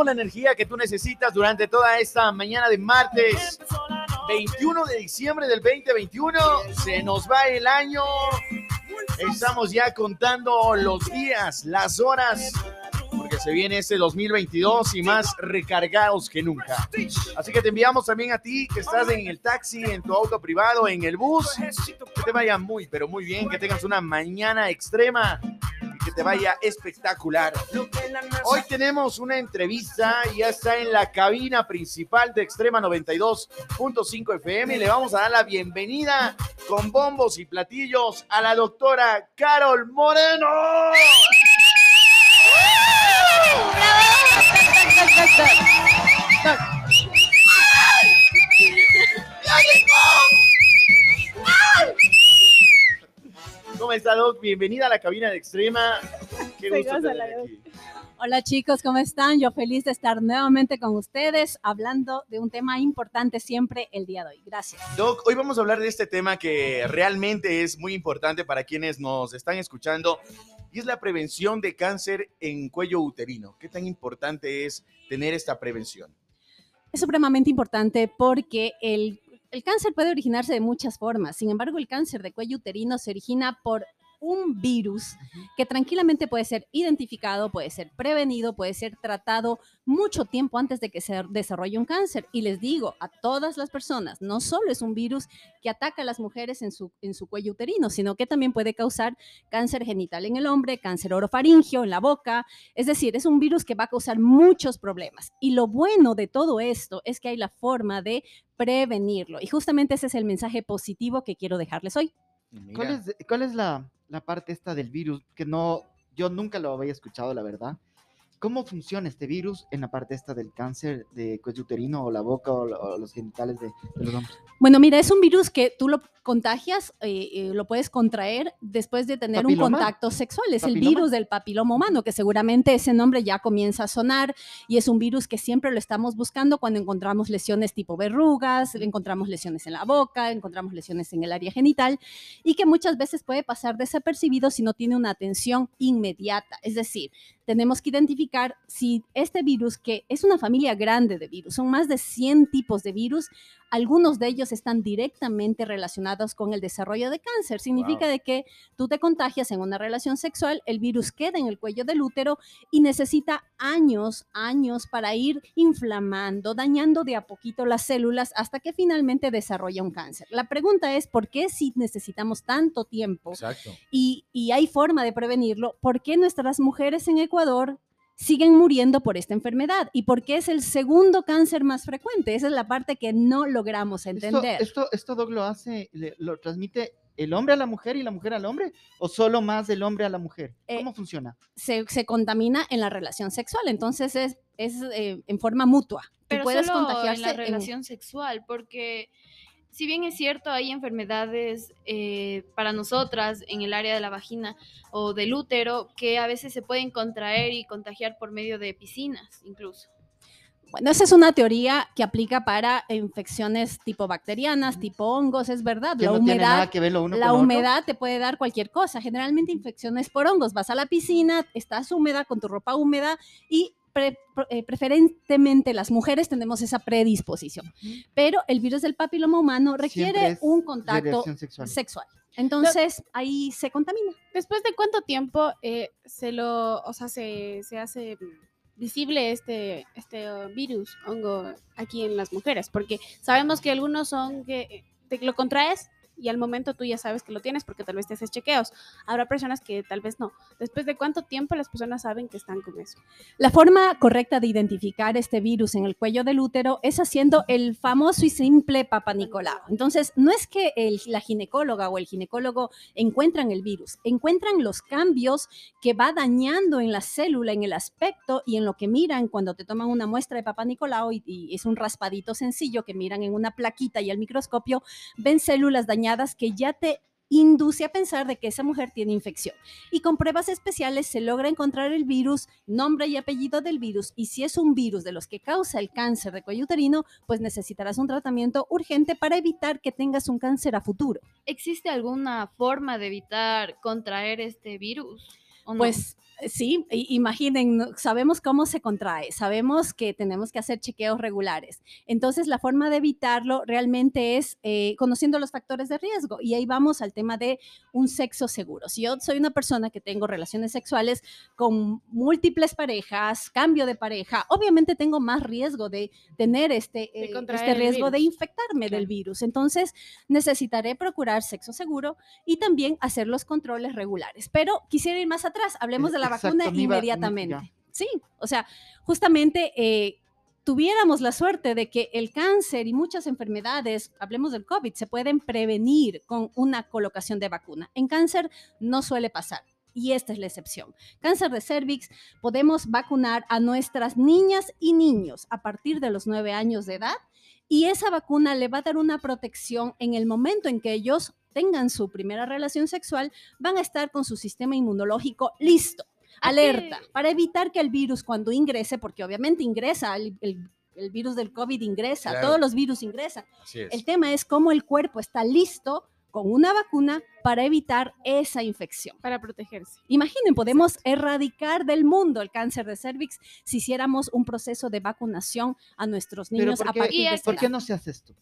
mandamos la energía que tú necesitas durante toda esta mañana de martes 21 de diciembre del 2021. Se nos va el año. Estamos ya contando los días, las horas porque se viene este 2022 y más recargados que nunca. Así que te enviamos también a ti que estás en el taxi, en tu auto privado, en el bus, que te vaya muy, pero muy bien, que tengas una mañana extrema te vaya espectacular. Hoy tenemos una entrevista, ya está en la cabina principal de Extrema 92.5 FM le vamos a dar la bienvenida con bombos y platillos a la doctora Carol Moreno. ¿Cómo está, Doc? Bienvenida a la cabina de Extrema. Qué gusto aquí. Hola chicos, ¿cómo están? Yo feliz de estar nuevamente con ustedes hablando de un tema importante siempre el día de hoy. Gracias. Doc, hoy vamos a hablar de este tema que realmente es muy importante para quienes nos están escuchando y es la prevención de cáncer en cuello uterino. ¿Qué tan importante es tener esta prevención? Es supremamente importante porque el, el cáncer puede originarse de muchas formas. Sin embargo, el cáncer de cuello uterino se origina por un virus que tranquilamente puede ser identificado, puede ser prevenido, puede ser tratado mucho tiempo antes de que se desarrolle un cáncer. Y les digo a todas las personas, no solo es un virus que ataca a las mujeres en su, en su cuello uterino, sino que también puede causar cáncer genital en el hombre, cáncer orofaringio en la boca. Es decir, es un virus que va a causar muchos problemas. Y lo bueno de todo esto es que hay la forma de prevenirlo. Y justamente ese es el mensaje positivo que quiero dejarles hoy. ¿Cuál es, ¿Cuál es la, la parte esta del virus, que no, yo nunca lo había escuchado, la verdad. ¿Cómo funciona este virus en la parte esta del cáncer de cuello uterino o la boca o, los genitales de, los hombres? Bueno, mira, es un virus que tú lo contagias, eh, eh, lo puedes contraer después de tener un contacto sexual. Es el virus del papiloma humano, que seguramente ese nombre ya comienza a sonar y es un virus que siempre lo estamos buscando cuando encontramos lesiones tipo verrugas, encontramos lesiones en la boca, encontramos lesiones en el área genital y que muchas veces puede pasar desapercibido si no tiene una atención inmediata. Es decir, tenemos que identificar si este virus, que es una familia grande de virus, son más de 100 tipos de virus, algunos de ellos están directamente relacionados con el desarrollo de cáncer. Significa de que tú te contagias en una relación sexual, el virus queda en el cuello del útero y necesita años, años para ir inflamando, dañando de a poquito las células hasta que finalmente desarrolla un cáncer. La pregunta es, ¿por qué si necesitamos tanto tiempo Y, y hay forma de prevenirlo? ¿Por qué nuestras mujeres en Ecuador siguen muriendo por esta enfermedad y porque es el segundo cáncer más frecuente. Esa es la parte que no logramos entender. ¿Esto, esto, Doc, lo hace, lo transmite el hombre a la mujer y la mujer al hombre o solo más del hombre a la mujer? Eh, ¿Cómo funciona? Se, se, contamina en la relación sexual, entonces es, es eh, en forma mutua. Pero puedes solo en la relación sexual, porque si bien es cierto, hay enfermedades eh, para nosotras en el área de la vagina o del útero que a veces se pueden contraer y contagiar por medio de piscinas incluso. Bueno, esa es una teoría que aplica para infecciones tipo bacterianas, tipo hongos, es verdad. la humedad, la humedad te puede dar cualquier cosa. Generalmente infecciones por hongos. Vas a la piscina, estás húmeda con tu ropa húmeda y eh, preferentemente las mujeres tenemos esa predisposición, pero el virus del papiloma humano requiere un contacto sexual. Entonces ahí se contamina. ¿Después de cuánto tiempo eh, se lo, o sea, se, hace visible este, este virus, hongo, aquí en las mujeres? Porque sabemos que algunos son que eh, te lo contraes y al momento tú ya sabes que lo tienes porque tal vez te haces chequeos. Habrá personas que tal vez no. Después de cuánto tiempo las personas saben que están con eso. La forma correcta de identificar este virus en el cuello del útero es haciendo el famoso y simple Papa Nicolau. Entonces, no es que la ginecóloga o el ginecólogo encuentran el virus, encuentran los cambios que va dañando en la célula, en el aspecto y en lo que miran cuando te toman una muestra de Papa Nicolau y, y es un raspadito sencillo que miran en una plaquita y al microscopio, ven células dañadas que ya te induce a pensar de que esa mujer tiene infección. Y con pruebas especiales se logra encontrar el virus, nombre y apellido del virus, y si es un virus de los que causa el cáncer de cuello uterino, pues necesitarás un tratamiento urgente para evitar que tengas un cáncer a futuro. ¿Existe alguna forma de evitar contraer este virus? Pues Sí, imaginen, sabemos cómo se contrae, sabemos que tenemos que hacer chequeos regulares. Entonces, la forma de evitarlo realmente es eh, conociendo los factores de riesgo. Y ahí vamos al tema de un sexo seguro. Si yo soy una persona que tengo relaciones sexuales con múltiples parejas, cambio de pareja, obviamente tengo más riesgo de tener este, eh, este riesgo de infectarme del virus. Entonces, necesitaré procurar sexo seguro y también hacer los controles regulares. Pero quisiera ir más atrás, hablemos de la vacuna inmediatamente. Sí, o sea, justamente eh, tuviéramos la suerte de que el cáncer y muchas enfermedades, hablemos del COVID, se pueden prevenir con una colocación de vacuna. En cáncer no suele pasar. Y esta es la excepción. Cáncer de cervix, podemos vacunar a nuestras niñas y niños a partir de los nueve años de edad y esa vacuna le va a dar una protección en el momento en que ellos tengan su primera relación sexual, van a estar con su sistema inmunológico listo alerta, para evitar que el virus cuando ingrese, porque obviamente ingresa, el, virus del COVID ingresa, todos los virus ingresan. El tema es cómo el cuerpo está listo con una vacuna para evitar esa infección. Para protegerse. Imaginen, podemos erradicar del mundo el cáncer de cervix si hiciéramos un proceso de vacunación a nuestros niños a partir de ¿Por qué no se hace esto?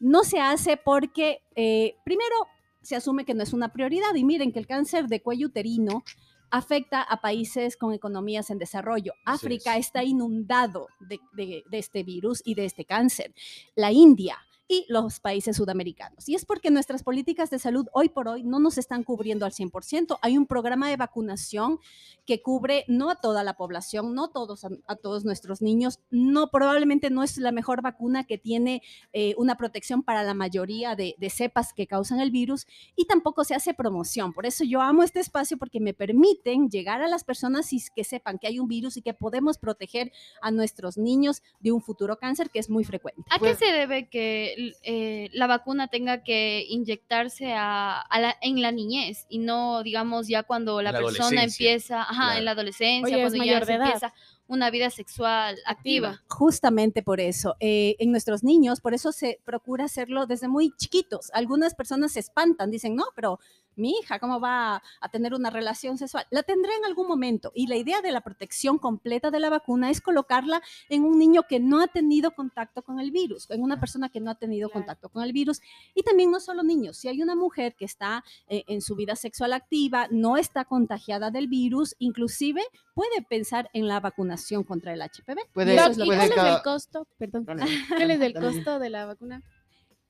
No se hace porque, eh, primero, se asume que no es una prioridad. Y miren que el cáncer de cuello uterino afecta a países con economías en desarrollo. África está inundado de, este virus y de este cáncer. La India, y los países sudamericanos. Y es porque nuestras políticas de salud hoy por hoy no nos están cubriendo al 100%. Hay un programa de vacunación que cubre no a toda la población, no todos a, todos nuestros niños, no probablemente no es la mejor vacuna que tiene eh, una protección para la mayoría de, cepas que causan el virus y tampoco se hace promoción. Por eso yo amo este espacio porque me permiten llegar a las personas y que sepan que hay un virus y que podemos proteger a nuestros niños de un futuro cáncer que es muy frecuente. ¿A qué se debe que eh, la vacuna tenga que inyectarse a, en la niñez y no, digamos, ya cuando la, persona empieza, ajá, en la adolescencia, cuando ya empieza una vida sexual activa. Justamente por eso, eh, en nuestros niños, por eso se procura hacerlo desde muy chiquitos. Algunas personas se espantan, dicen, no, pero mi hija, ¿cómo va a tener una relación sexual? La tendré en algún momento. Y la idea de la protección completa de la vacuna es colocarla en un niño que no ha tenido contacto con el virus, en una persona que no ha tenido contacto con el virus. Y también no solo niños, si hay una mujer que está eh, en su vida sexual activa, no está contagiada del virus, inclusive puede pensar en la vacunación contra el HPV. Puede, ¿Y cuál es el costo? Perdón. ¿Cuál es el costo de la vacuna?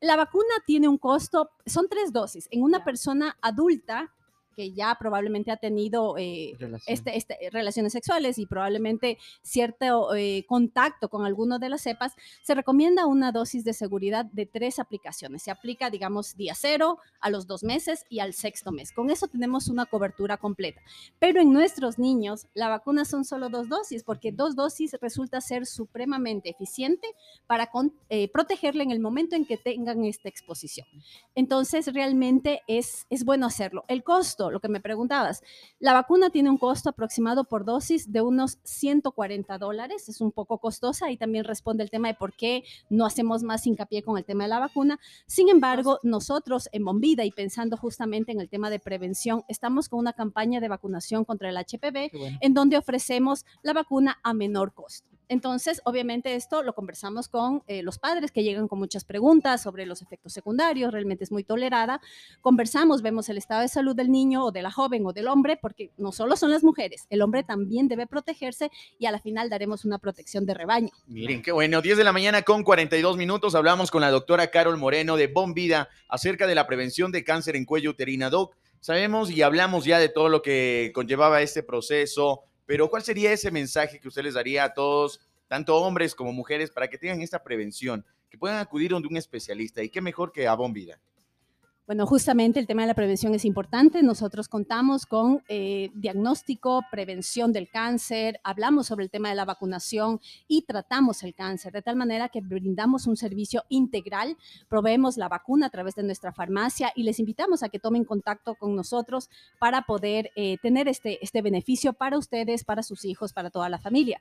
La vacuna tiene un costo, son tres dosis. En una persona adulta que ya probablemente ha tenido eh, este, este, relaciones sexuales y probablemente cierto eh, contacto con alguno de las cepas, se recomienda una dosis de seguridad de tres aplicaciones. Se aplica, digamos, día cero, a los dos meses y al sexto mes. Con eso tenemos una cobertura completa. Pero en nuestros niños, la vacuna son solo dos dosis, porque dos dosis resulta ser supremamente eficiente para eh, protegerle en el momento en que tengan esta exposición. Entonces, realmente es, es bueno hacerlo. El costo lo que me preguntabas. La vacuna tiene un costo aproximado por dosis de unos 140 dólares, es un poco costosa y también responde el tema de por qué no hacemos más hincapié con el tema de la vacuna. Sin embargo, nosotros en Bombida y pensando justamente en el tema de prevención, estamos con una campaña de vacunación contra el HPV en donde ofrecemos la vacuna a menor costo. Entonces, obviamente esto lo conversamos con eh, los padres que llegan con muchas preguntas sobre los efectos secundarios, realmente es muy tolerada. Conversamos, vemos el estado de salud del niño o de la joven o del hombre, porque no solo son las mujeres, el hombre también debe protegerse y a la final daremos una protección de rebaño. Miren, qué bueno, 10 de la mañana con 42 minutos hablamos con la doctora Carol Moreno de Bombida acerca de la prevención de cáncer en cuello uterina. Doc, sabemos y hablamos ya de todo lo que conllevaba este proceso, pero ¿cuál sería ese mensaje que usted les daría a todos, tanto hombres como mujeres, para que tengan esta prevención, que puedan acudir donde un especialista? Y qué mejor que a Bombida. Bueno, justamente el tema de la prevención es importante. Nosotros contamos con eh, diagnóstico, prevención del cáncer, hablamos sobre el tema de la vacunación y tratamos el cáncer de tal manera que brindamos un servicio integral, proveemos la vacuna a través de nuestra farmacia y les invitamos a que tomen contacto con nosotros para poder eh, tener este, este beneficio para ustedes, para sus hijos, para toda la familia.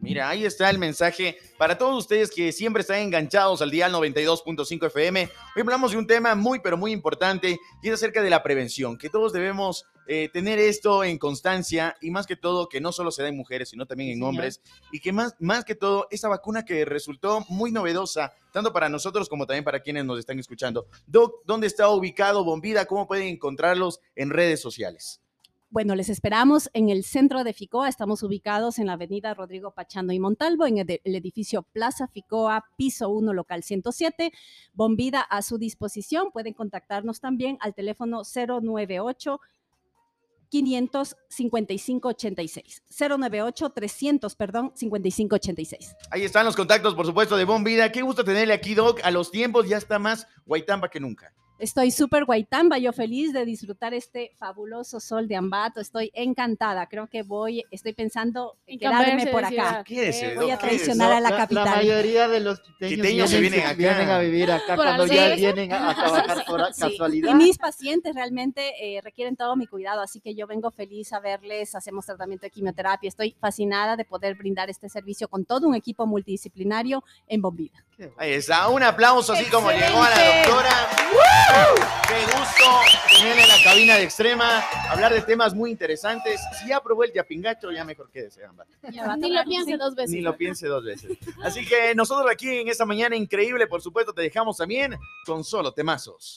Mira, ahí está el mensaje para todos ustedes que siempre están enganchados al día 92.5 FM. Hoy hablamos de un tema muy, pero muy importante y es acerca de la prevención, que todos debemos eh, tener esto en constancia y más que todo que no solo se da en mujeres, sino también en hombres y que más, más que todo esta vacuna que resultó muy novedosa, tanto para nosotros como también para quienes nos están escuchando. Doc, ¿dónde está ubicado Bombida? ¿Cómo pueden encontrarlos en redes sociales? Bueno, les esperamos en el centro de FICOA. Estamos ubicados en la avenida Rodrigo Pachando y Montalvo, en el, edificio Plaza FICOA, piso 1, local 107. Bombida a su disposición. Pueden contactarnos también al teléfono 098 555-86. 098-300, perdón, 5586. Ahí están los contactos, por supuesto, de Bombida. Qué gusto tenerle aquí, Doc. A los tiempos ya está más Guaitamba que nunca. Estoy súper guaitamba, yo feliz de disfrutar este fabuloso sol de Ambato. Estoy encantada. Creo que voy, estoy pensando en quedarme por acá. voy a traicionar a la capital. La, mayoría de los quiteños, vienen, vienen, a vivir acá cuando ya vienen a, trabajar por casualidad. Y mis pacientes realmente eh, requieren todo mi cuidado, así que yo vengo feliz a verles. Hacemos tratamiento de quimioterapia. Estoy fascinada de poder brindar este servicio con todo un equipo multidisciplinario en Bombida. Ahí está, un aplauso así como llegó a la doctora. Qué gusto tenerle en la cabina de extrema, hablar de temas muy interesantes. Si ya probó el yapingacho, ya mejor quédese, Ni lo piense dos veces. Ni lo piense dos veces. Así que nosotros aquí en esta mañana increíble, por supuesto, te dejamos también con solo temazos.